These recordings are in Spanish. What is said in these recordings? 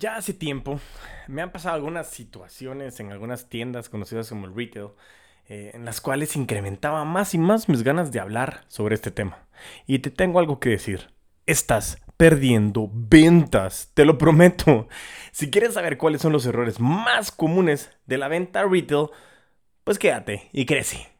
Ya hace tiempo me han pasado algunas situaciones en algunas tiendas conocidas como el retail, eh, en las cuales incrementaba más y más mis ganas de hablar sobre este tema. Y te tengo algo que decir. Estás perdiendo ventas, te lo prometo. Si quieres saber cuáles son los errores más comunes de la venta retail, pues quédate y crece.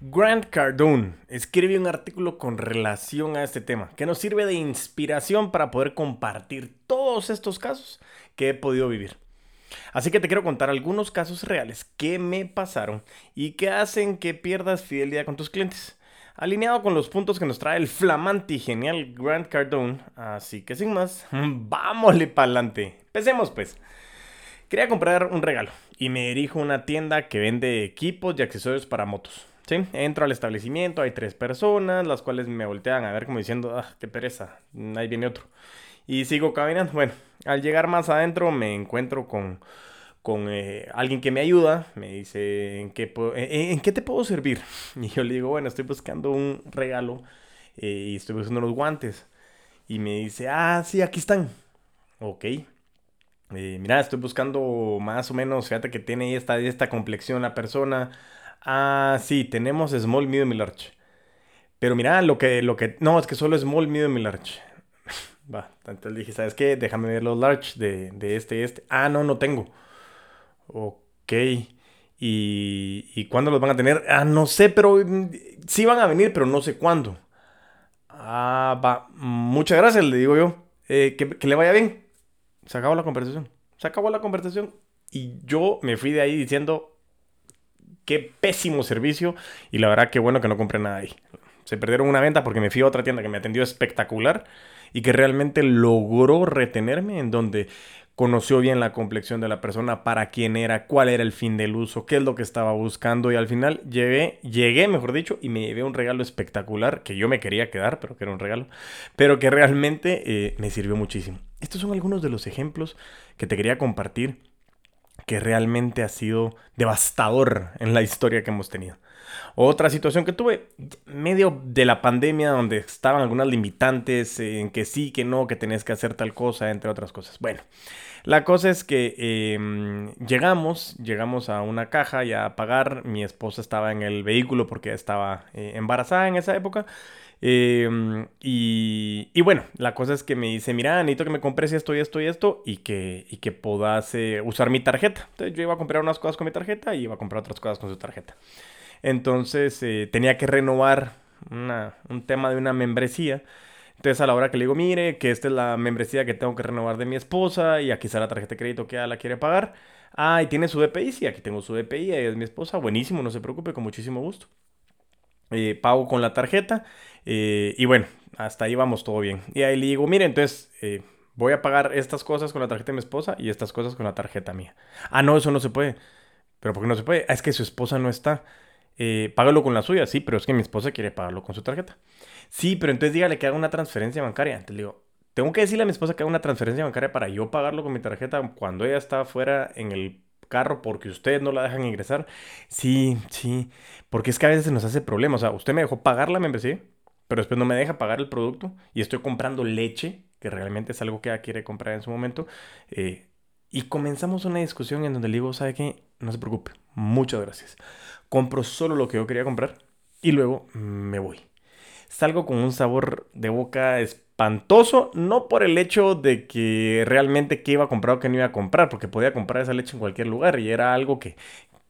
Grant Cardone escribe un artículo con relación a este tema que nos sirve de inspiración para poder compartir todos estos casos que he podido vivir. Así que te quiero contar algunos casos reales que me pasaron y que hacen que pierdas fidelidad con tus clientes. Alineado con los puntos que nos trae el flamante y genial Grant Cardone. Así que sin más, vámosle para adelante. Empecemos pues. Quería comprar un regalo y me dirijo a una tienda que vende equipos y accesorios para motos. Sí, entro al establecimiento, hay tres personas, las cuales me voltean a ver como diciendo, ah, qué pereza, ahí viene otro. Y sigo caminando. Bueno, al llegar más adentro me encuentro con, con eh, alguien que me ayuda, me dice, ¿en qué, ¿en qué te puedo servir? Y yo le digo, bueno, estoy buscando un regalo eh, y estoy buscando unos guantes. Y me dice, ah, sí, aquí están. Ok. Eh, mira, estoy buscando más o menos, fíjate que tiene esta, esta complexión la persona Ah, sí, tenemos small, medium y large. Pero mira, lo que, lo que, no, es que solo small, medium y large. Va, entonces dije, ¿sabes qué? Déjame ver los large de, de este este. Ah, no, no tengo. Ok. ¿Y, ¿Y cuándo los van a tener? Ah, no sé, pero mm, sí van a venir, pero no sé cuándo. Ah, va. Muchas gracias, le digo yo. Eh, que, que le vaya bien. Se acabó la conversación. Se acabó la conversación. Y yo me fui de ahí diciendo, qué pésimo servicio y la verdad que bueno que no compré nada ahí. Se perdieron una venta porque me fui a otra tienda que me atendió espectacular y que realmente logró retenerme en donde conoció bien la complexión de la persona, para quién era, cuál era el fin del uso, qué es lo que estaba buscando y al final llegué, llegué, mejor dicho, y me llevé un regalo espectacular que yo me quería quedar, pero que era un regalo, pero que realmente eh, me sirvió muchísimo. Estos son algunos de los ejemplos que te quería compartir que realmente ha sido devastador en la historia que hemos tenido. Otra situación que tuve, medio de la pandemia, donde estaban algunas limitantes en que sí, que no, que tenés que hacer tal cosa, entre otras cosas. Bueno, la cosa es que em, llegamos, llegamos a una caja ya a pagar. Mi esposa estaba en el vehículo porque estaba eh, embarazada en esa época. Em, y, bueno, la cosa es que me dice, mira, necesito que me compres esto y esto y esto y que, y que puedas eh, usar mi tarjeta. Entonces yo iba a comprar unas cosas con mi tarjeta y iba a comprar otras cosas con su tarjeta. Entonces eh, tenía que renovar un tema de una membresía. Entonces a la hora que le digo, mire, que esta es la membresía que tengo que renovar de mi esposa y aquí está la tarjeta de crédito que ella la quiere pagar. Ah, y tiene su DPI, sí, aquí tengo su DPI, ella es mi esposa, buenísimo, no se preocupe, con muchísimo gusto. Eh, pago con la tarjeta eh, y bueno, hasta ahí vamos todo bien. Y ahí le digo, mire, entonces eh, voy a pagar estas cosas con la tarjeta de mi esposa y estas cosas con la tarjeta mía. Ah, no, eso no se puede. ¿Pero por qué no se puede? Ah, es que su esposa no está. págalo con la suya, sí, pero es que mi esposa quiere pagarlo con su tarjeta. Sí, pero entonces dígale que haga una transferencia bancaria. Entonces le digo, tengo que decirle a mi esposa que haga una transferencia bancaria para yo pagarlo con mi tarjeta cuando ella está fuera en el carro porque ustedes no la dejan ingresar. Sí, sí, porque es que a veces se nos hace problema. O sea, usted me dejó pagar la membresía, pero después no me deja pagar el producto y estoy comprando leche, que realmente es algo que ella quiere comprar en su momento. Eh, y comenzamos una discusión en donde le digo, ¿sabe qué? No se preocupe, muchas gracias. Compro solo lo que yo quería comprar y luego me voy. Salgo con un sabor de boca espantoso, no por el hecho de que realmente qué iba a comprar o qué no iba a comprar, porque podía comprar esa leche en cualquier lugar y era algo que,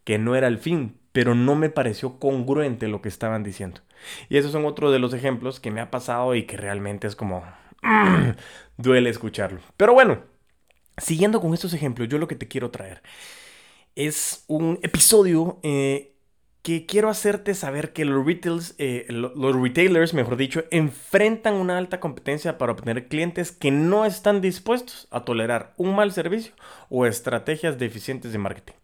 que no era el fin, pero no me pareció congruente lo que estaban diciendo. Y esos son otros de los ejemplos que me ha pasado y que realmente es como... duele escucharlo. Pero bueno, siguiendo con estos ejemplos, yo lo que te quiero traer es un episodio eh, que quiero hacerte saber que los, retails, eh, los retailers, mejor dicho, enfrentan una alta competencia para obtener clientes que no están dispuestos a tolerar un mal servicio o estrategias deficientes de marketing.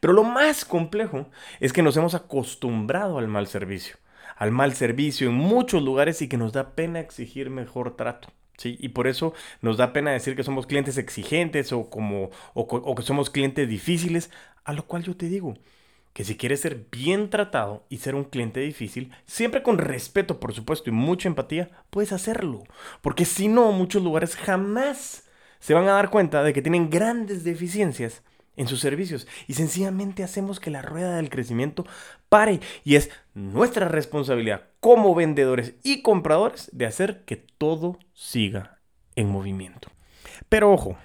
Pero lo más complejo es que nos hemos acostumbrado al mal servicio, al mal servicio en muchos lugares y que nos da pena exigir mejor trato. ¿sí? Y por eso nos da pena decir que somos clientes exigentes o, como, o que somos clientes difíciles, a lo cual yo te digo, que si quieres ser bien tratado y ser un cliente difícil, siempre con respeto, por supuesto, y mucha empatía, puedes hacerlo. Porque si no, muchos lugares jamás se van a dar cuenta de que tienen grandes deficiencias en sus servicios y sencillamente hacemos que la rueda del crecimiento pare y es nuestra responsabilidad como vendedores y compradores de hacer que todo siga en movimiento. Pero ojo,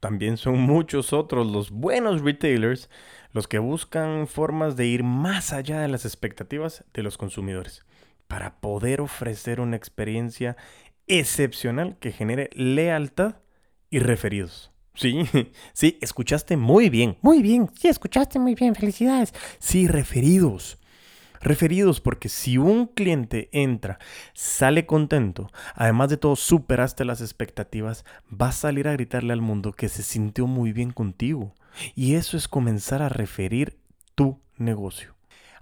también son muchos otros los buenos retailers los que buscan formas de ir más allá de las expectativas de los consumidores para poder ofrecer una experiencia excepcional que genere lealtad y referidos. Sí, sí, escuchaste muy bien, muy bien, sí, escuchaste muy bien, felicidades. Sí, referidos. Referidos porque si un cliente entra, sale contento, además de todo superaste las expectativas, va a salir a gritarle al mundo que se sintió muy bien contigo. Y eso es comenzar a referir tu negocio.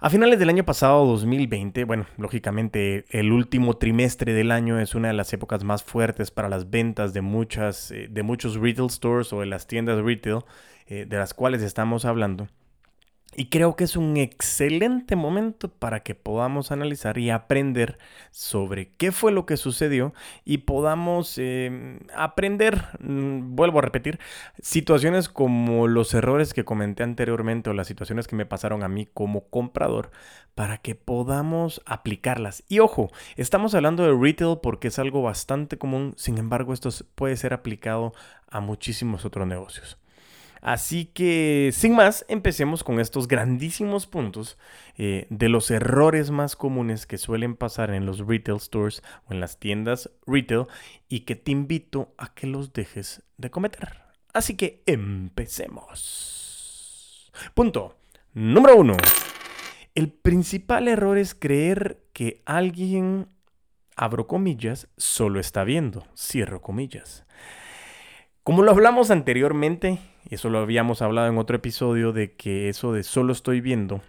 A finales del año pasado, 2020, bueno, lógicamente el último trimestre del año es una de las épocas más fuertes para las ventas de, muchas, eh, de muchos retail stores o de las tiendas retail eh, de las cuales estamos hablando. Y creo que es un excelente momento para que podamos analizar y aprender sobre qué fue lo que sucedió y podamos em, aprender, mm, vuelvo a repetir, situaciones como los errores que comenté anteriormente o las situaciones que me pasaron a mí como comprador para que podamos aplicarlas. Y ojo, estamos hablando de retail porque es algo bastante común, sin embargo esto puede ser aplicado a muchísimos otros negocios. Así que, sin más, empecemos con estos grandísimos puntos eh, de los errores más comunes que suelen pasar en los retail stores o en las tiendas retail y que te invito a que los dejes de cometer. Así que empecemos. Punto número uno. El principal error es creer que alguien, abro comillas, solo está viendo, cierro comillas. Como lo hablamos anteriormente, eso lo habíamos hablado en otro episodio, de que eso de solo estoy viendo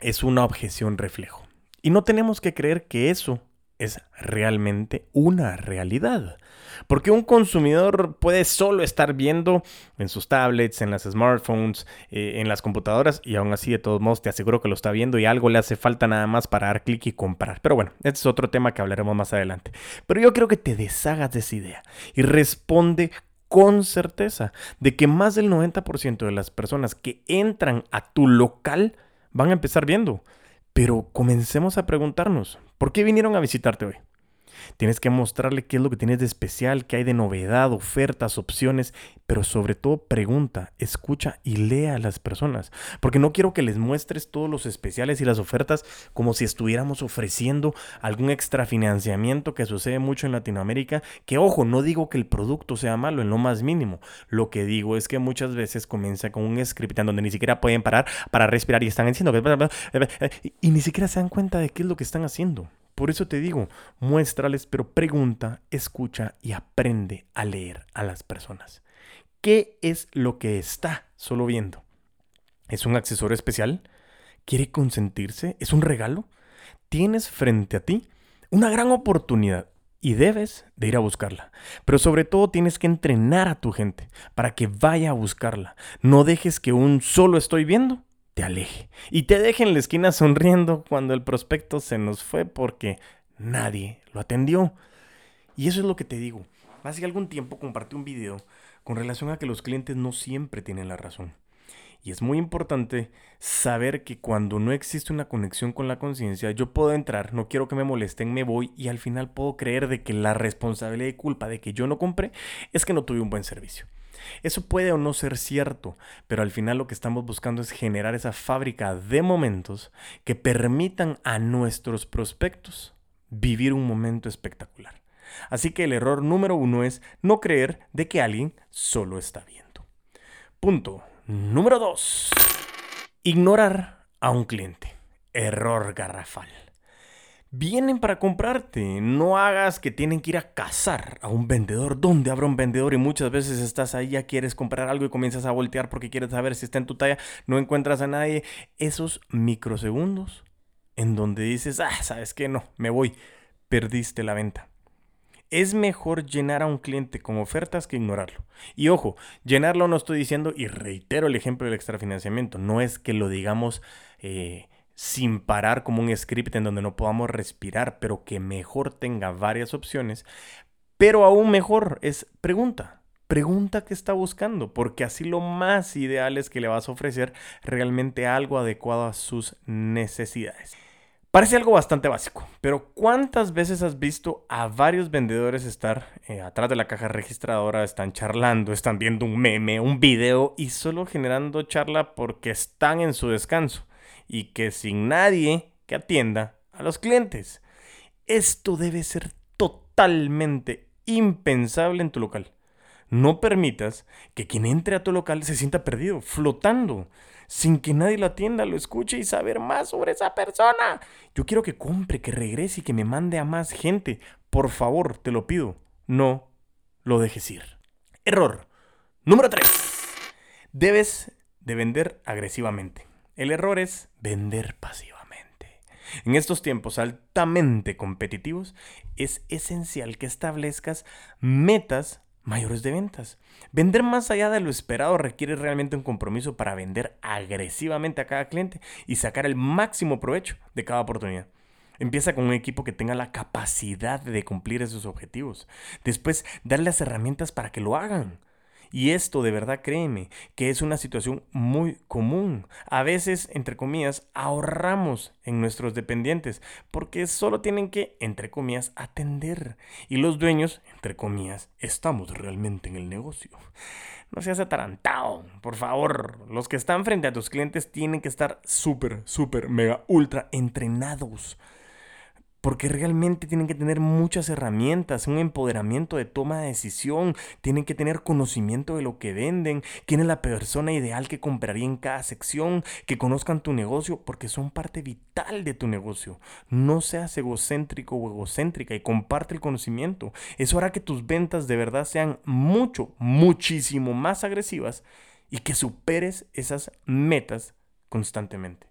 es una objeción reflejo. Y no tenemos que creer que eso es realmente una realidad. Porque un consumidor puede solo estar viendo en sus tablets, en las smartphones, eh, en las computadoras y aún así de todos modos te aseguro que lo está viendo y algo le hace falta nada más para dar clic y comprar. Pero bueno, este es otro tema que hablaremos más adelante. Pero yo creo que te deshagas de esa idea y responde con certeza de que más del 90% de las personas que entran a tu local van a empezar viendo. Pero comencemos a preguntarnos, ¿por qué vinieron a visitarte hoy? Tienes que mostrarle qué es lo que tienes de especial, qué hay de novedad, ofertas, opciones, pero sobre todo pregunta, escucha y lea a las personas. Porque no quiero que les muestres todos los especiales y las ofertas como si estuviéramos ofreciendo algún extra financiamiento que sucede mucho en Latinoamérica. Que ojo, no digo que el producto sea malo en lo más mínimo. Lo que digo es que muchas veces comienza con un script en donde ni siquiera pueden parar para respirar y están diciendo que... Y ni siquiera se dan cuenta de qué es lo que están haciendo. Por eso te digo, muéstrales, pero pregunta, escucha y aprende a leer a las personas. ¿Qué es lo que está solo viendo? ¿Es un accesorio especial? ¿Quiere consentirse? ¿Es un regalo? Tienes frente a ti una gran oportunidad y debes de ir a buscarla. Pero sobre todo tienes que entrenar a tu gente para que vaya a buscarla. No dejes que un solo estoy viendo te aleje y te deje en la esquina sonriendo cuando el prospecto se nos fue porque nadie lo atendió. Y eso es lo que te digo. Hace algún tiempo compartí un video con relación a que los clientes no siempre tienen la razón. Y es muy importante saber que cuando no existe una conexión con la conciencia, yo puedo entrar, no quiero que me molesten, me voy y al final puedo creer de que la responsabilidad y culpa de que yo no compré es que no tuve un buen servicio. Eso puede o no ser cierto, pero al final lo que estamos buscando es generar esa fábrica de momentos que permitan a nuestros prospectos vivir un momento espectacular. Así que el error número uno es no creer de que alguien solo está viendo. Punto número dos. Ignorar a un cliente. Error garrafal vienen para comprarte. No hagas que tienen que ir a cazar a un vendedor. ¿Dónde habrá un vendedor? Y muchas veces estás ahí, ya quieres comprar algo y comienzas a voltear porque quieres saber si está en tu talla. No encuentras a nadie. Esos microsegundos en donde dices, ah, sabes qué, no, me voy, perdiste la venta. Es mejor llenar a un cliente con ofertas que ignorarlo. Y ojo, llenarlo no estoy diciendo, y reitero el ejemplo del extrafinanciamiento, no es que lo digamos eh, sin parar como un script en donde no podamos respirar, pero que mejor tenga varias opciones. Pero aún mejor es pregunta. Pregunta qué está buscando, porque así lo más ideal es que le vas a ofrecer realmente algo adecuado a sus necesidades. Parece algo bastante básico, pero ¿cuántas veces has visto a varios vendedores estar eh, atrás de la caja registradora, están charlando, están viendo un meme, un video y solo generando charla porque están en su descanso y que sin nadie que atienda a los clientes? Esto debe ser totalmente impensable en tu local. No permitas que quien entre a tu local se sienta perdido, flotando sin que nadie lo atienda, lo escuche y saber más sobre esa persona. Yo quiero que compre, que regrese y que me mande a más gente. Por favor, te lo pido. No lo dejes ir. Error. Número 3. Debes de vender agresivamente. El error es vender pasivamente. En estos tiempos altamente competitivos, es esencial que establezcas metas mayores de ventas. Vender más allá de lo esperado requiere realmente un compromiso para vender agresivamente a cada cliente y sacar el máximo provecho de cada oportunidad. Empieza con un equipo que tenga la capacidad de cumplir esos objetivos. Después, darle las herramientas para que lo hagan. Y esto de verdad créeme que es una situación muy común. A veces, entre comillas, ahorramos en nuestros dependientes porque solo tienen que, entre comillas, atender. Y los dueños, entre comillas, estamos realmente en el negocio. No seas atarantado, por favor. Los que están frente a tus clientes tienen que estar súper, súper, mega, ultra entrenados porque realmente tienen que tener muchas herramientas, un empoderamiento de toma de decisión, tienen que tener conocimiento de lo que venden, quién es la persona ideal que compraría en cada sección, que conozcan tu negocio, porque son parte vital de tu negocio. No seas egocéntrico o egocéntrica y comparte el conocimiento. Eso hará que tus ventas de verdad sean mucho, muchísimo más agresivas y que superes esas metas constantemente.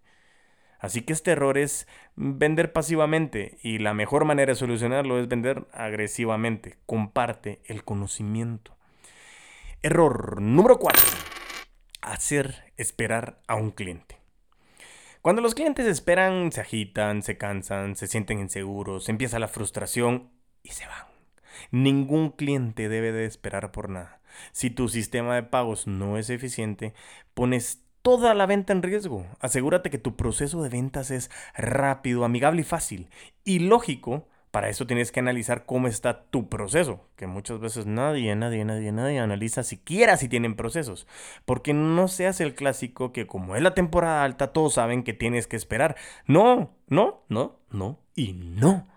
Así que este error es vender pasivamente y la mejor manera de solucionarlo es vender agresivamente. Comparte el conocimiento. Error número 4. Hacer esperar a un cliente. Cuando los clientes esperan, se agitan, se cansan, se sienten inseguros, empieza la frustración y se van. Ningún cliente debe de esperar por nada. Si tu sistema de pagos no es eficiente, pones toda la venta en riesgo. Asegúrate que tu proceso de ventas es rápido, amigable y fácil. Y lógico, para eso tienes que analizar cómo está tu proceso, que muchas veces nadie, nadie, nadie, nadie analiza siquiera si tienen procesos. Porque no seas el clásico que como es la temporada alta, todos saben que tienes que esperar. No, no, no, no y no.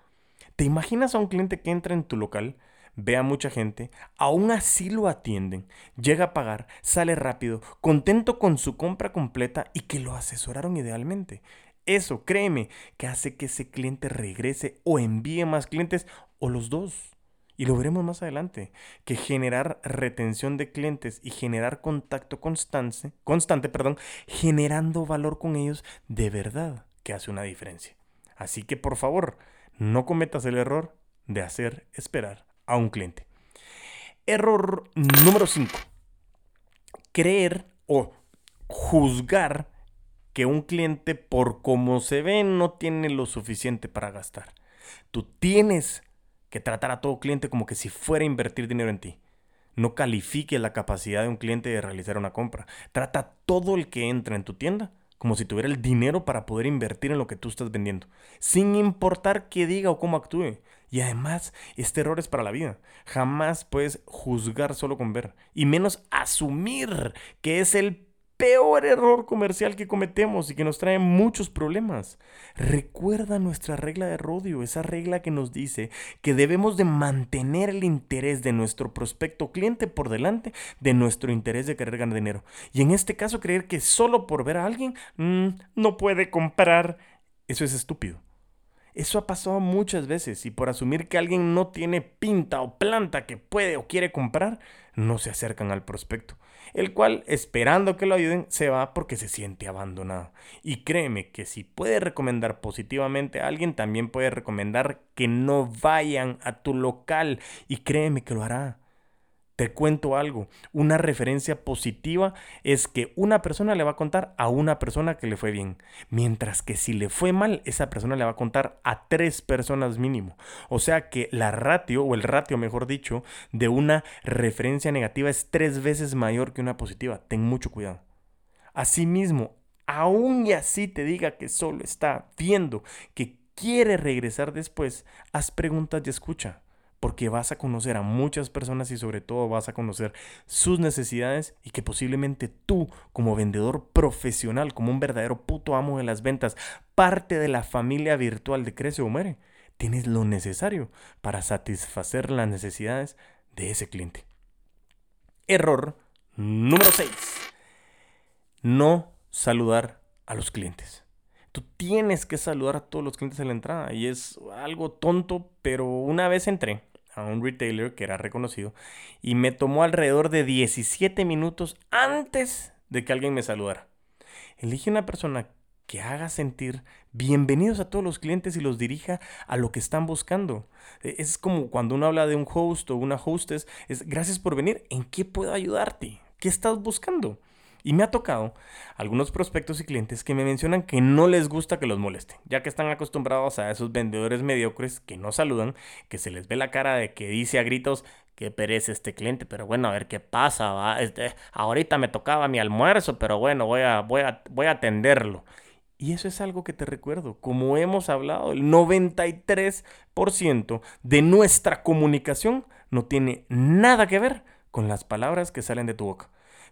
¿Te imaginas a un cliente que entra en tu local? Ve a mucha gente, aún así lo atienden, llega a pagar, sale rápido, contento con su compra completa y que lo asesoraron idealmente. Eso, créeme, que hace que ese cliente regrese o envíe más clientes o los dos. Y lo veremos más adelante, que generar retención de clientes y generar contacto constante, constante, perdón, generando valor con ellos de verdad que hace una diferencia. Así que por favor, no cometas el error de hacer esperar a un cliente. Error número 5. Creer o juzgar que un cliente por cómo se ve no tiene lo suficiente para gastar. Tú tienes que tratar a todo cliente como que si fuera a invertir dinero en ti. No califique la capacidad de un cliente de realizar una compra. Trata a todo el que entra en tu tienda como si tuviera el dinero para poder invertir en lo que tú estás vendiendo, sin importar qué diga o cómo actúe. Y además, este error es para la vida. Jamás puedes juzgar solo con ver, y menos asumir que es el peor error comercial que cometemos y que nos trae muchos problemas. Recuerda nuestra regla de rodio, esa regla que nos dice que debemos de mantener el interés de nuestro prospecto cliente por delante de nuestro interés de querer ganar dinero. Y en este caso creer que solo por ver a alguien mm, no puede comprar, eso es estúpido. Eso ha pasado muchas veces y por asumir que alguien no tiene pinta o planta que puede o quiere comprar, no se acercan al prospecto. el cual, esperando que lo ayuden, se va porque se siente abandonado. Y créeme que si puede recomendar positivamente a alguien, también puede recomendar que no vayan a tu local. Y créeme que lo hará. Te cuento algo, una referencia positiva es que una persona le va a contar a una persona que le fue bien, mientras que si le fue mal, esa persona le va a contar a tres personas mínimo. O sea que la ratio, o el ratio mejor dicho, de una referencia negativa es tres veces mayor que una positiva. Ten mucho cuidado. Asimismo, aún y así te diga que solo está viendo, que quiere regresar después, haz preguntas y escucha porque vas a conocer a muchas personas y sobre todo vas a conocer sus necesidades y que posiblemente tú como vendedor profesional, como un verdadero puto amo de las ventas, parte de la familia virtual de Crece o Muere, tienes lo necesario para satisfacer las necesidades de ese cliente. Error número 6. No saludar a los clientes. Tú tienes que saludar a todos los clientes en la entrada y es algo tonto, pero una vez entré a un retailer que era reconocido y me tomó alrededor de 17 minutos antes de que alguien me saludara. Elige una persona que haga sentir bienvenidos a todos los clientes y los dirija a lo que están buscando. E, es como cuando uno habla de un host o una hostess, es gracias por venir, ¿en qué puedo ayudarte? ¿Qué estás buscando? Y me ha tocado algunos prospectos y clientes que me mencionan que no les gusta que los moleste, ya que están acostumbrados a esos vendedores mediocres que no saludan, que se les ve la cara de que dice a gritos que perece este cliente, pero bueno, a ver qué pasa, ¿va? Este, ahorita me tocaba mi almuerzo, pero bueno, voy a, voy, a, voy a atenderlo. Y eso es algo que te recuerdo, como hemos hablado, el 93% de nuestra comunicación no tiene nada que ver con las palabras que salen de tu boca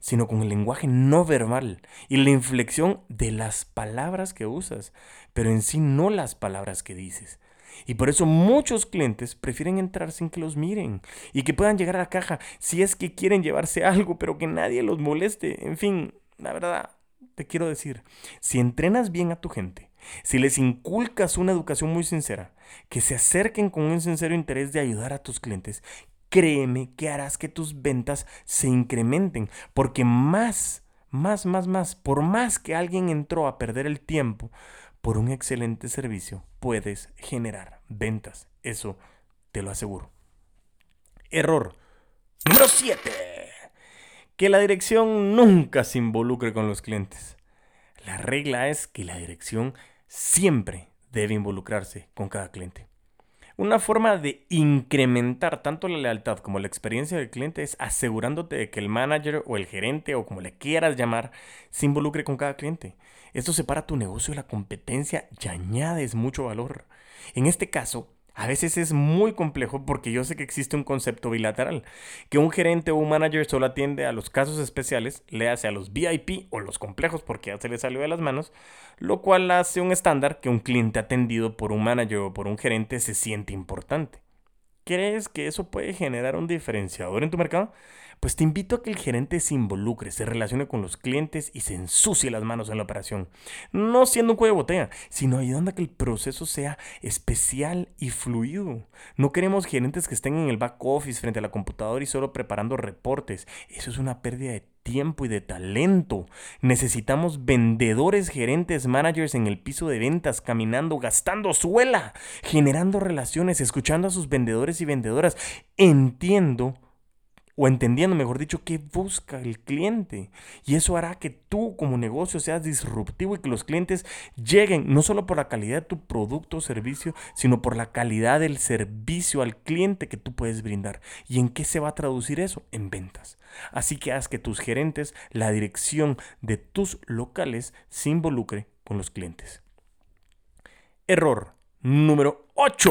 sino con el lenguaje no verbal y la inflexión de las palabras que usas, pero en sí no las palabras que dices. Y por eso muchos clientes prefieren entrar sin que los miren y que puedan llegar a la caja si es que quieren llevarse algo, pero que nadie los moleste. En fin, la verdad, te quiero decir, si entrenas bien a tu gente, si les inculcas una educación muy sincera, que se acerquen con un sincero interés de ayudar a tus clientes, créeme que harás que tus ventas se incrementen, porque más, más, más, más, por más que alguien entró a perder el tiempo por un excelente servicio, puedes generar ventas. Eso te lo aseguro. Error número 7. Que la dirección nunca se involucre con los clientes. La regla es que la dirección siempre debe involucrarse con cada cliente. Una forma de incrementar tanto la lealtad como la experiencia del cliente es asegurándote de que el manager o el gerente o como le quieras llamar se involucre con cada cliente. Esto separa tu negocio de la competencia y añades mucho valor. En este caso, a veces es muy complejo porque yo sé que existe un concepto bilateral, que un gerente o un manager solo atiende a los casos especiales, le hace a los VIP o los complejos porque ya se le salió de las manos, lo cual hace un estándar que un cliente atendido por un manager o por un gerente se siente importante. ¿Crees que eso puede generar un diferenciador en tu mercado? Pues te invito a que el gerente se involucre, se relacione con los clientes y se ensucie las manos en la operación. No siendo un cuello de botella, sino ayudando a que el proceso sea especial y fluido. No queremos gerentes que estén en el back office frente a la computadora y solo preparando reportes. Eso es una pérdida de tiempo y de talento. Necesitamos vendedores, gerentes, managers en el piso de ventas, caminando, gastando suela, generando relaciones, escuchando a sus vendedores y vendedoras. Entiendo o entendiendo, mejor dicho, qué busca el cliente. Y eso hará que tú como negocio seas disruptivo y que los clientes lleguen no solo por la calidad de tu producto o servicio, sino por la calidad del servicio al cliente que tú puedes brindar. ¿Y en qué se va a traducir eso? En ventas. Así que haz que tus gerentes, la dirección de tus locales se involucre con los clientes. Error número 8.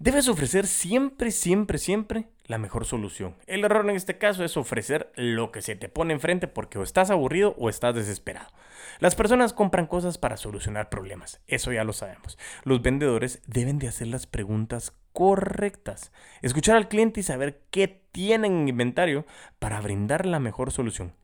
Debes ofrecer siempre, siempre, siempre la mejor solución. El error en este caso es ofrecer lo que se te pone enfrente porque o estás aburrido o estás desesperado. Las personas compran cosas para solucionar problemas, eso ya lo sabemos. Los vendedores deben de hacer las preguntas correctas, escuchar al cliente y saber qué tienen en inventario para brindar la mejor solución.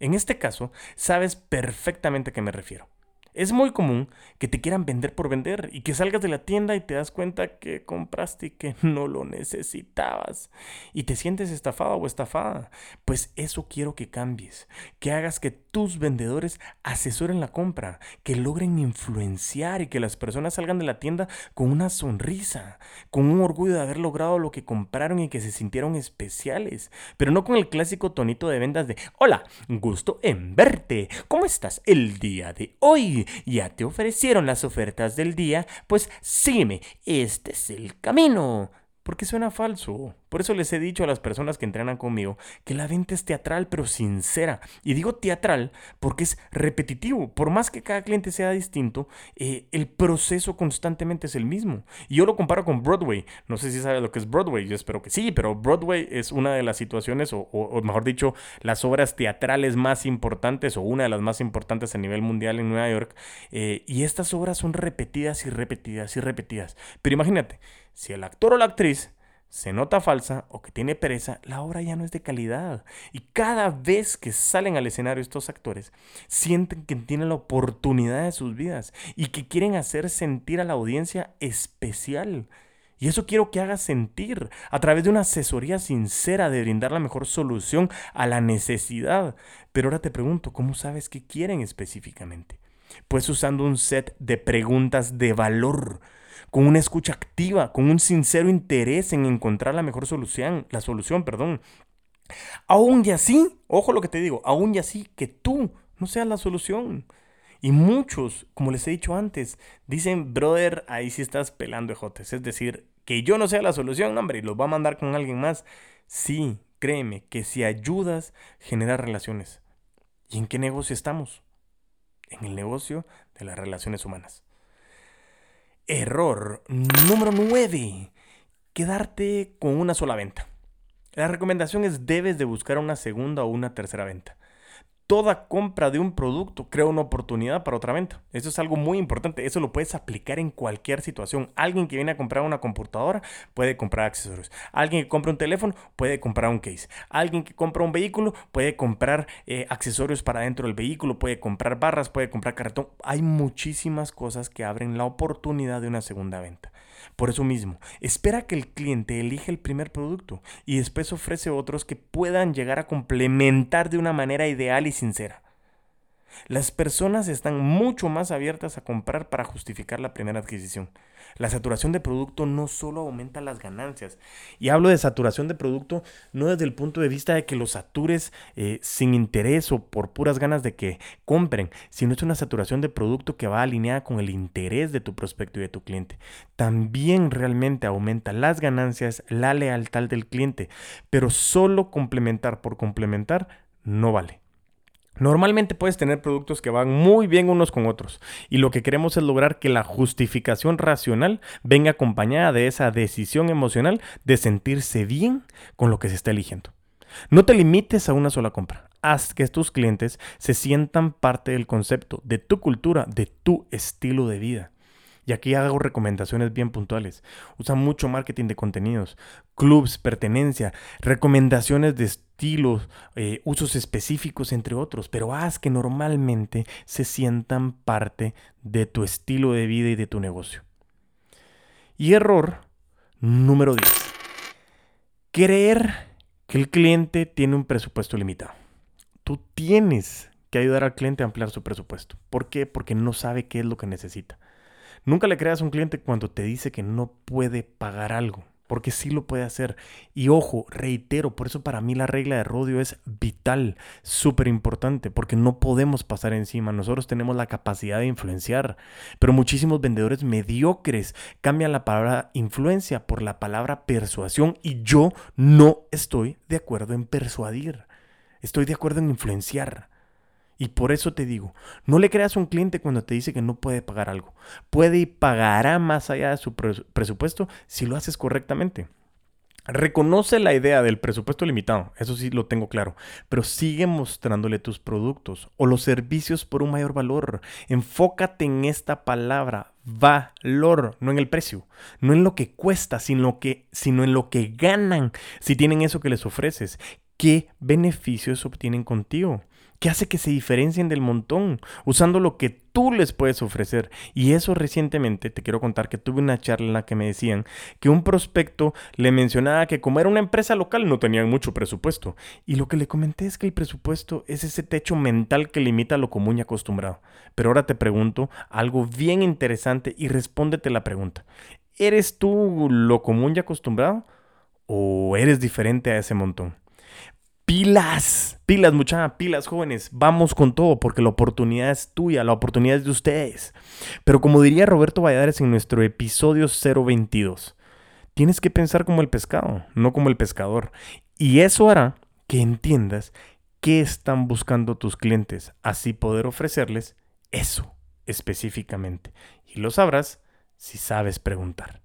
En este caso, sabes perfectamente a qué me refiero. Es muy común que te quieran vender por vender y que salgas de la tienda y te das cuenta que compraste y que no lo necesitabas y te sientes estafado o estafada. Pues eso quiero que cambies, que hagas que tus vendedores asesoren la compra, que logren influenciar y que las personas salgan de la tienda con una sonrisa, con un orgullo de haber logrado lo que compraron y que se sintieron especiales, pero no con el clásico tonito de ventas de hola, gusto en verte, ¿cómo estás el día de hoy? ¿Ya te ofrecieron las ofertas del día? Pues sígueme, este es el camino porque suena falso. Por eso les he dicho a las personas que entrenan conmigo que la venta es teatral pero sincera. Y digo teatral porque es repetitivo. Por más que cada cliente sea distinto, eh, el proceso constantemente es el mismo. Y yo lo comparo con Broadway. No sé si sabes lo que es Broadway, yo espero que sí, pero Broadway es una de las situaciones, o, mejor dicho, las obras teatrales más importantes o una de las más importantes a nivel mundial en Nueva York. Eh, y estas obras son repetidas y repetidas y repetidas. Pero imagínate, si el actor o la actriz se nota falsa o que tiene pereza, la obra ya no es de calidad. Y cada vez que salen al escenario estos actores, sienten que tienen la oportunidad de sus vidas y que quieren hacer sentir a la audiencia especial. Y eso quiero que hagas sentir a través de una asesoría sincera de brindar la mejor solución a la necesidad. Pero ahora te pregunto, ¿cómo sabes qué quieren específicamente? Pues usando un set de preguntas de valor con una escucha activa, con un sincero interés en encontrar la mejor solución, la solución, perdón. Aún y así, ojo lo que te digo, aún y así que tú no seas la solución. Y muchos, como les he dicho antes, dicen, brother, ahí sí estás pelando ejotes. Es decir, que yo no sea la solución, hombre, y los va a mandar con alguien más. Sí, créeme, que si ayudas, genera relaciones. ¿Y en qué negocio estamos? En el negocio de las relaciones humanas. Error número 9. Quedarte con una sola venta. La recomendación es debes de buscar una segunda o una tercera venta toda compra de un producto crea una oportunidad para otra venta. Eso es algo muy importante. Eso lo puedes aplicar en cualquier situación. Alguien que viene a comprar una computadora puede comprar accesorios. Alguien que compra un teléfono puede comprar un case. Alguien que compra un vehículo puede comprar eh, accesorios para dentro del vehículo, puede comprar barras, puede comprar cartón. Hay muchísimas cosas que abren la oportunidad de una segunda venta. Por eso mismo, espera que el cliente elija el primer producto y después ofrece otros que puedan llegar a complementar de una manera ideal y sincera. Las personas están mucho más abiertas a comprar para justificar la primera adquisición. La saturación de producto no solo aumenta las ganancias, y hablo de saturación de producto no desde el punto de vista de que los satures eh, sin interés o por puras ganas de que compren, sino es una saturación de producto que va alineada con el interés de tu prospecto y de tu cliente. También realmente aumenta las ganancias, la lealtad del cliente, pero solo complementar por complementar no vale. Normalmente puedes tener productos que van muy bien unos con otros y lo que queremos es lograr que la justificación racional venga acompañada de esa decisión emocional de sentirse bien con lo que se está eligiendo. No te limites a una sola compra. Haz que tus clientes se sientan parte del concepto, de tu cultura, de tu estilo de vida. Y aquí hago recomendaciones bien puntuales. Usa mucho marketing de contenidos, clubs, pertenencia, recomendaciones de estilos, eh, usos específicos, entre otros. Pero haz que normalmente se sientan parte de tu estilo de vida y de tu negocio. Y error número 10. Creer que el cliente tiene un presupuesto limitado. Tú tienes que ayudar al cliente a ampliar su presupuesto. ¿Por qué? Porque no sabe qué es lo que necesita. Nunca le creas a un cliente cuando te dice que no puede pagar algo, porque sí lo puede hacer. Y ojo, reitero, por eso para mí la regla de rodio es vital, súper importante, porque no podemos pasar encima. Nosotros tenemos la capacidad de influenciar, pero muchísimos vendedores mediocres cambian la palabra influencia por la palabra persuasión y yo no estoy de acuerdo en persuadir. Estoy de acuerdo en influenciar. Y por eso te digo, no le creas a un cliente cuando te dice que no puede pagar algo. Puede y pagará más allá de su presupuesto si lo haces correctamente. Reconoce la idea del presupuesto limitado, eso sí lo tengo claro, pero sigue mostrándole tus productos o los servicios por un mayor valor. Enfócate en esta palabra, valor, no en el precio, no en lo que cuesta, sino, sino en lo que ganan si tienen eso que les ofreces. ¿Qué beneficios obtienen contigo? ¿Qué hace que se diferencien del montón? Usando lo que tú les puedes ofrecer. Y eso recientemente te quiero contar que tuve una charla en la que me decían que un prospecto le mencionaba que como era una empresa local no tenían mucho presupuesto. Y lo que le comenté es que el presupuesto es ese techo mental que limita lo común y acostumbrado. Pero ahora te pregunto algo bien interesante y respóndete la pregunta. ¿Eres tú lo común y acostumbrado? ¿O eres diferente a ese montón? Pilas, pilas, muchachas, pilas jóvenes, vamos con todo porque la oportunidad es tuya, la oportunidad es de ustedes. Pero como diría Roberto Valladares en nuestro episodio 022, tienes que pensar como el pescado, no como el pescador. Y eso hará que entiendas qué están buscando tus clientes, así poder ofrecerles eso específicamente. Y lo sabrás si sabes preguntar.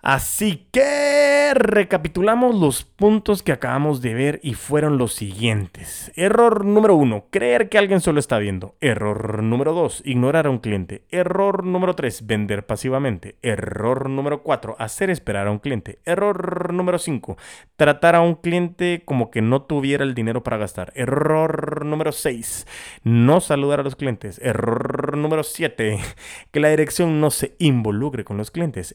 Así que recapitulamos los puntos que acabamos de ver y fueron los siguientes. Error número uno, creer que alguien solo está viendo. Error número dos, ignorar a un cliente. Error número tres, vender pasivamente. Error número cuatro, hacer esperar a un cliente. Error número cinco, tratar a un cliente como que no tuviera el dinero para gastar. Error número seis, no saludar a los clientes. Error número siete, que la dirección no se involucre con los clientes.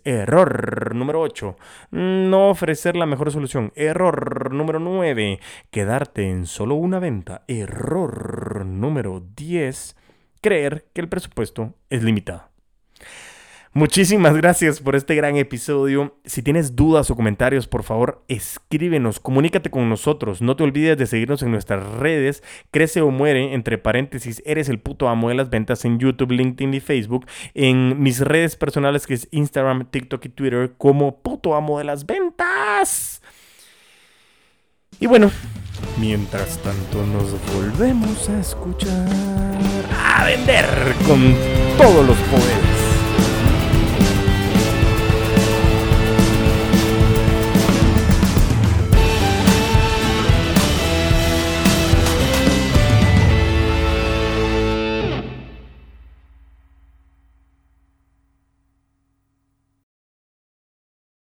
Número 8. No ofrecer la mejor solución. Error número 9. Quedarte en solo una venta. Error número 10. Creer que el presupuesto es limitado. Muchísimas gracias por este gran episodio. Si tienes dudas o comentarios, por favor, escríbenos, comunícate con nosotros. No te olvides de seguirnos en nuestras redes. Crece o muere, entre paréntesis, eres el puto amo de las ventas en YouTube, LinkedIn y Facebook. En mis redes personales, que es Instagram, TikTok y Twitter, como puto amo de las ventas. Y bueno, mientras tanto nos volvemos a escuchar a vender con todos los poderes.